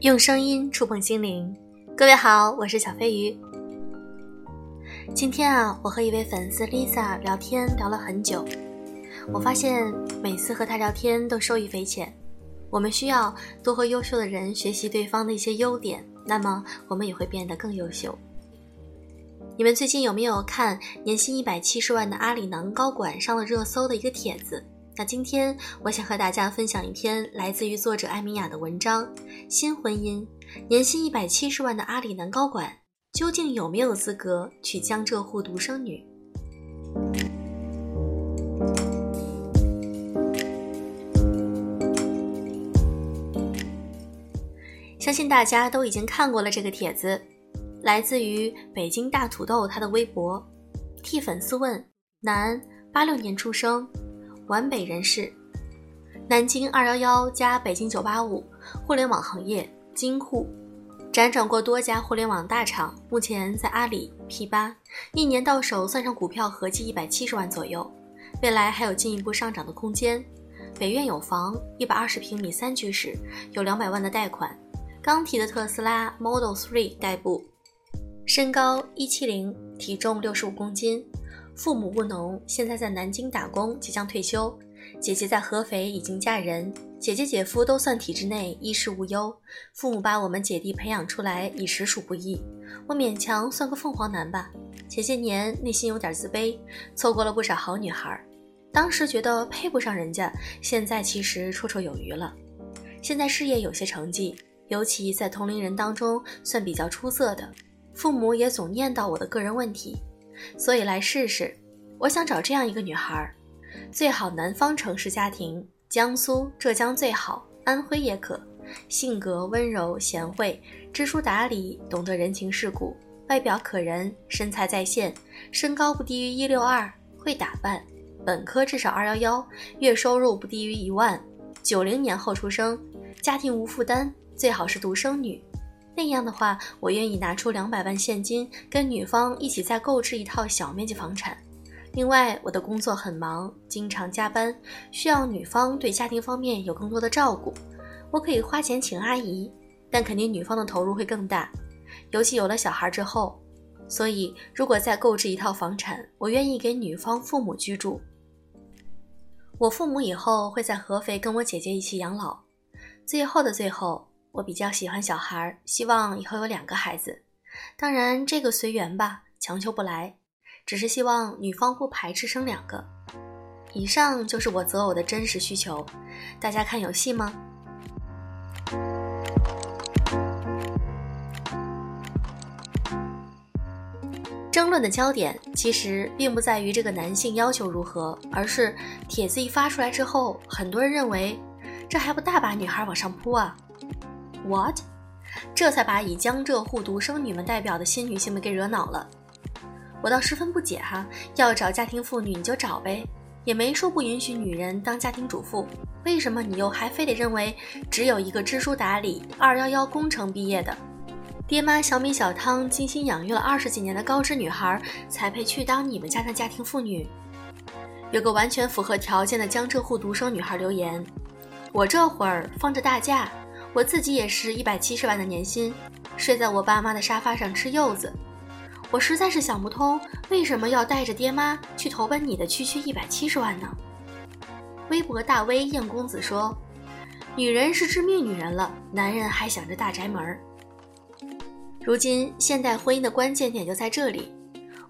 用声音触碰心灵，各位好，我是小飞鱼。今天啊，我和一位粉丝 Lisa 聊天聊了很久，我发现每次和她聊天都受益匪浅。我们需要多和优秀的人学习对方的一些优点，那么我们也会变得更优秀。你们最近有没有看年薪一百七十万的阿里囊高管上了热搜的一个帖子？那今天我想和大家分享一篇来自于作者艾米亚的文章：新婚姻，年薪一百七十万的阿里男高管究竟有没有资格娶江浙沪独生女？相信大家都已经看过了这个帖子，来自于北京大土豆他的微博，替粉丝问：男，八六年出生。皖北人士，南京二幺幺加北京九八五，互联网行业金户，辗转过多家互联网大厂，目前在阿里 P 八，一年到手算上股票合计一百七十万左右，未来还有进一步上涨的空间。北苑有房，一百二十平米三居室，有两百万的贷款，刚提的特斯拉 Model Three 代步，身高一七零，体重六十五公斤。父母务农，现在在南京打工，即将退休。姐姐在合肥已经嫁人，姐姐姐夫都算体制内，衣食无忧。父母把我们姐弟培养出来，已实属不易。我勉强算个凤凰男吧。前些年内心有点自卑，错过了不少好女孩，当时觉得配不上人家，现在其实绰绰有余了。现在事业有些成绩，尤其在同龄人当中算比较出色的。父母也总念叨我的个人问题。所以来试试，我想找这样一个女孩，最好南方城市家庭，江苏、浙江最好，安徽也可。性格温柔贤惠，知书达理，懂得人情世故，外表可人，身材在线，身高不低于一六二，会打扮，本科至少二幺幺，月收入不低于一万，九零年后出生，家庭无负担，最好是独生女。那样的话，我愿意拿出两百万现金，跟女方一起再购置一套小面积房产。另外，我的工作很忙，经常加班，需要女方对家庭方面有更多的照顾。我可以花钱请阿姨，但肯定女方的投入会更大，尤其有了小孩之后。所以，如果再购置一套房产，我愿意给女方父母居住。我父母以后会在合肥跟我姐姐一起养老。最后的最后。我比较喜欢小孩，希望以后有两个孩子。当然，这个随缘吧，强求不来。只是希望女方不排斥生两个。以上就是我择偶的真实需求，大家看有戏吗？争论的焦点其实并不在于这个男性要求如何，而是帖子一发出来之后，很多人认为这还不大把女孩往上扑啊。What？这才把以江浙沪独生女们代表的新女性们给惹恼了。我倒十分不解哈，要找家庭妇女你就找呗，也没说不允许女人当家庭主妇，为什么你又还非得认为只有一个知书达理、二幺幺工程毕业的，爹妈小米小汤精心养育了二十几年的高知女孩才配去当你们家的家庭妇女？有个完全符合条件的江浙沪独生女孩留言：我这会儿放着大假。我自己也是一百七十万的年薪，睡在我爸妈的沙发上吃柚子。我实在是想不通，为什么要带着爹妈去投奔你的区区一百七十万呢？微博大 V 燕公子说：“女人是致命女人了，男人还想着大宅门。”如今现代婚姻的关键点就在这里，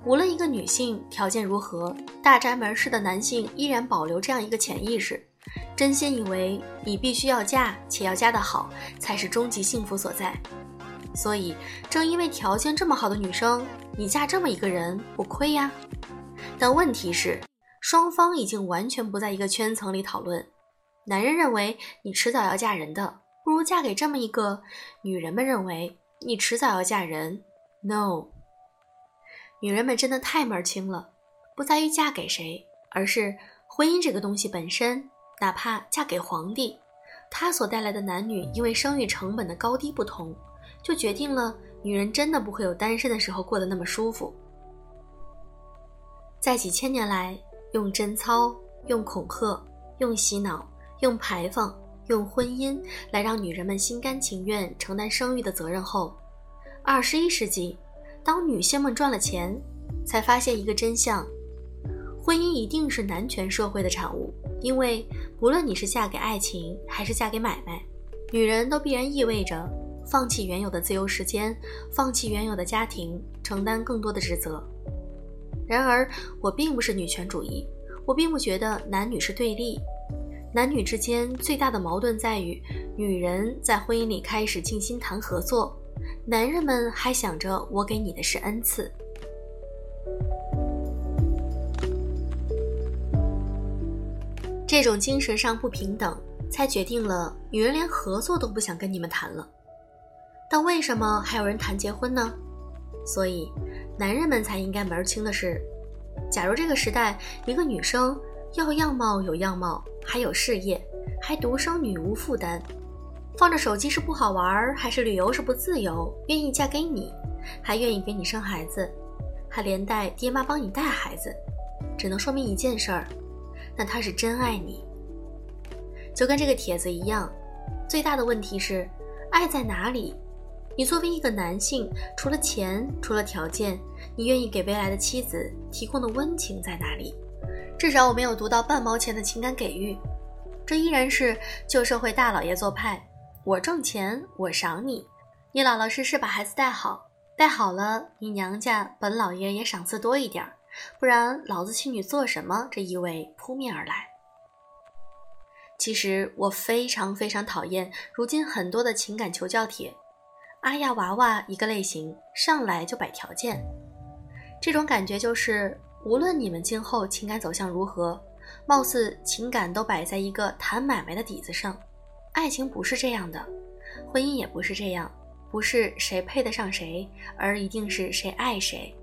无论一个女性条件如何，大宅门式的男性依然保留这样一个潜意识。真心以为你必须要嫁，且要嫁得好，才是终极幸福所在。所以，正因为条件这么好的女生，你嫁这么一个人不亏呀。但问题是，双方已经完全不在一个圈层里讨论。男人认为你迟早要嫁人的，不如嫁给这么一个；女人们认为你迟早要嫁人，no。女人们真的太门儿清了，不在于嫁给谁，而是婚姻这个东西本身。哪怕嫁给皇帝，他所带来的男女因为生育成本的高低不同，就决定了女人真的不会有单身的时候过得那么舒服。在几千年来，用贞操、用恐吓、用洗脑、用排放、用婚姻来让女人们心甘情愿承担生育的责任后，二十一世纪，当女性们赚了钱，才发现一个真相：婚姻一定是男权社会的产物。因为无论你是嫁给爱情还是嫁给买卖，女人都必然意味着放弃原有的自由时间，放弃原有的家庭，承担更多的职责。然而，我并不是女权主义，我并不觉得男女是对立。男女之间最大的矛盾在于，女人在婚姻里开始静心谈合作，男人们还想着我给你的是恩赐。这种精神上不平等，才决定了女人连合作都不想跟你们谈了。但为什么还有人谈结婚呢？所以，男人们才应该门儿清的是，假如这个时代一个女生。要样貌有样貌，还有事业，还独生女无负担，放着手机是不好玩，还是旅游是不自由？愿意嫁给你，还愿意给你生孩子，还连带爹妈帮你带孩子，只能说明一件事儿，那他是真爱你。就跟这个帖子一样，最大的问题是，爱在哪里？你作为一个男性，除了钱，除了条件，你愿意给未来的妻子提供的温情在哪里？至少我没有读到半毛钱的情感给予，这依然是旧社会大老爷做派。我挣钱，我赏你，你老老实实把孩子带好，带好了，你娘家本老爷也赏赐多一点儿不然老子请你做什么？这意味扑面而来。其实我非常非常讨厌如今很多的情感求教帖，阿呀娃娃一个类型，上来就摆条件，这种感觉就是。无论你们今后情感走向如何，貌似情感都摆在一个谈买卖的底子上。爱情不是这样的，婚姻也不是这样，不是谁配得上谁，而一定是谁爱谁。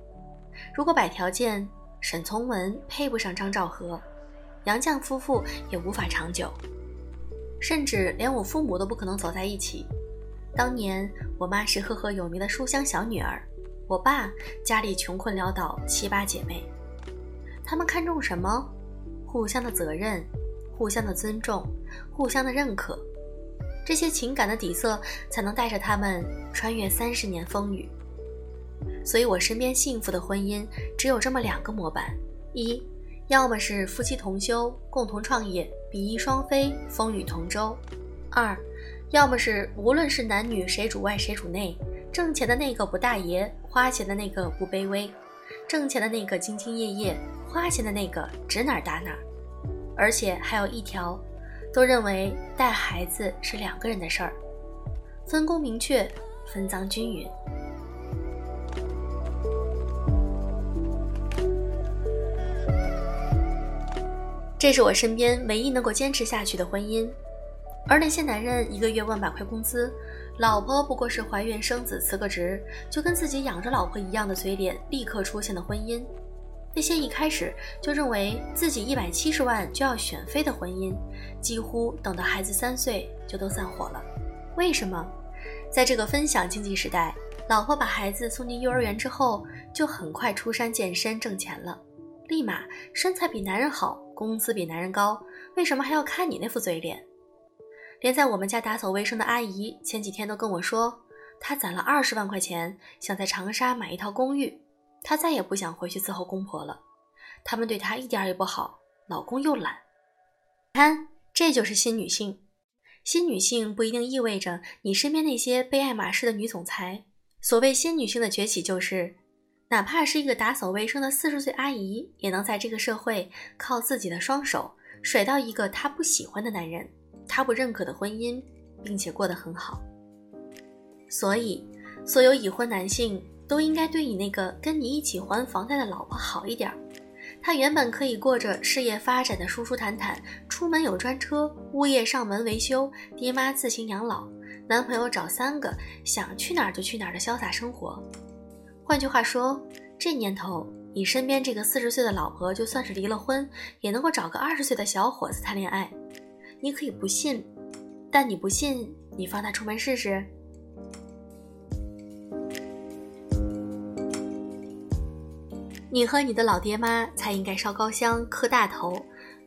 如果摆条件，沈从文配不上张兆和，杨绛夫妇也无法长久，甚至连我父母都不可能走在一起。当年我妈是赫赫有名的书香小女儿，我爸家里穷困潦倒，七八姐妹。他们看重什么？互相的责任，互相的尊重，互相的认可，这些情感的底色才能带着他们穿越三十年风雨。所以我身边幸福的婚姻只有这么两个模板：一，要么是夫妻同修，共同创业，比翼双飞，风雨同舟；二，要么是无论是男女谁主外谁主内，挣钱的那个不大爷，花钱的那个不卑微，挣钱的那个兢兢业业。花钱的那个指哪儿打哪儿，而且还有一条，都认为带孩子是两个人的事儿，分工明确，分赃均匀。这是我身边唯一能够坚持下去的婚姻，而那些男人一个月万把块工资，老婆不过是怀孕生子辞个职，就跟自己养着老婆一样的嘴脸，立刻出现的婚姻。那些一开始就认为自己一百七十万就要选妃的婚姻，几乎等到孩子三岁就都散伙了。为什么？在这个分享经济时代，老婆把孩子送进幼儿园之后，就很快出山健身挣钱了，立马身材比男人好，工资比男人高。为什么还要看你那副嘴脸？连在我们家打扫卫生的阿姨前几天都跟我说，她攒了二十万块钱，想在长沙买一套公寓。她再也不想回去伺候公婆了，他们对她一点也不好，老公又懒。看，这就是新女性。新女性不一定意味着你身边那些被爱马仕的女总裁。所谓新女性的崛起，就是哪怕是一个打扫卫生的四十岁阿姨，也能在这个社会靠自己的双手甩到一个她不喜欢的男人，她不认可的婚姻，并且过得很好。所以，所有已婚男性。都应该对你那个跟你一起还房贷的老婆好一点。她原本可以过着事业发展的舒舒坦坦，出门有专车，物业上门维修，爹妈自行养老，男朋友找三个，想去哪儿就去哪儿的潇洒生活。换句话说，这年头，你身边这个四十岁的老婆，就算是离了婚，也能够找个二十岁的小伙子谈恋爱。你可以不信，但你不信，你放他出门试试。你和你的老爹妈才应该烧高香、磕大头，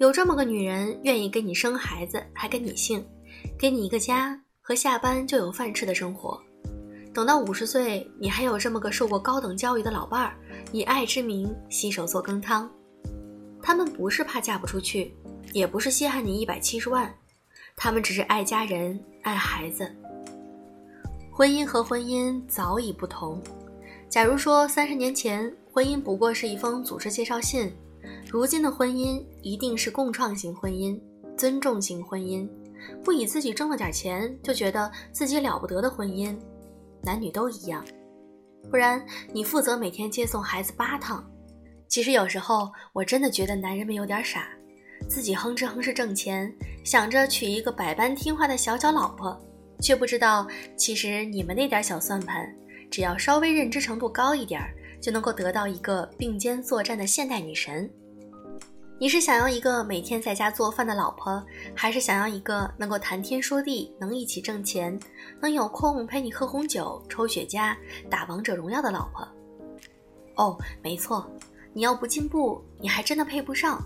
有这么个女人愿意跟你生孩子，还跟你姓，给你一个家和下班就有饭吃的生活。等到五十岁，你还有这么个受过高等教育的老伴儿，以爱之名洗手做羹汤。他们不是怕嫁不出去，也不是稀罕你一百七十万，他们只是爱家人、爱孩子。婚姻和婚姻早已不同。假如说三十年前婚姻不过是一封组织介绍信，如今的婚姻一定是共创型婚姻、尊重型婚姻，不以自己挣了点钱就觉得自己了不得的婚姻。男女都一样，不然你负责每天接送孩子八趟。其实有时候我真的觉得男人们有点傻，自己哼哧哼哧挣钱，想着娶一个百般听话的小脚老婆，却不知道其实你们那点小算盘，只要稍微认知程度高一点，就能够得到一个并肩作战的现代女神。你是想要一个每天在家做饭的老婆，还是想要一个能够谈天说地、能一起挣钱、能有空陪你喝红酒、抽雪茄、打王者荣耀的老婆？哦，没错，你要不进步，你还真的配不上。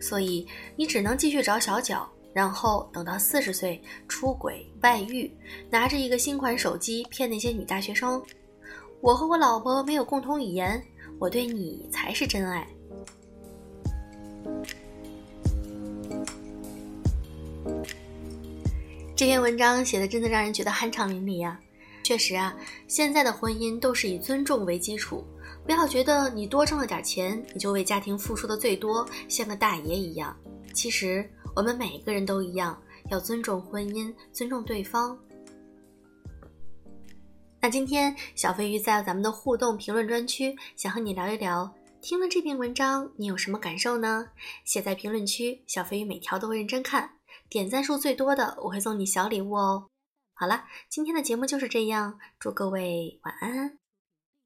所以你只能继续找小脚，然后等到四十岁出轨外遇，拿着一个新款手机骗那些女大学生。我和我老婆没有共同语言，我对你才是真爱。这篇文章写的真的让人觉得酣畅淋漓呀！确实啊，现在的婚姻都是以尊重为基础，不要觉得你多挣了点钱，你就为家庭付出的最多，像个大爷一样。其实我们每个人都一样，要尊重婚姻，尊重对方。那今天小飞鱼在咱们的互动评论专区，想和你聊一聊。听了这篇文章，你有什么感受呢？写在评论区，小飞鱼每条都会认真看，点赞数最多的我会送你小礼物哦。好了，今天的节目就是这样，祝各位晚安。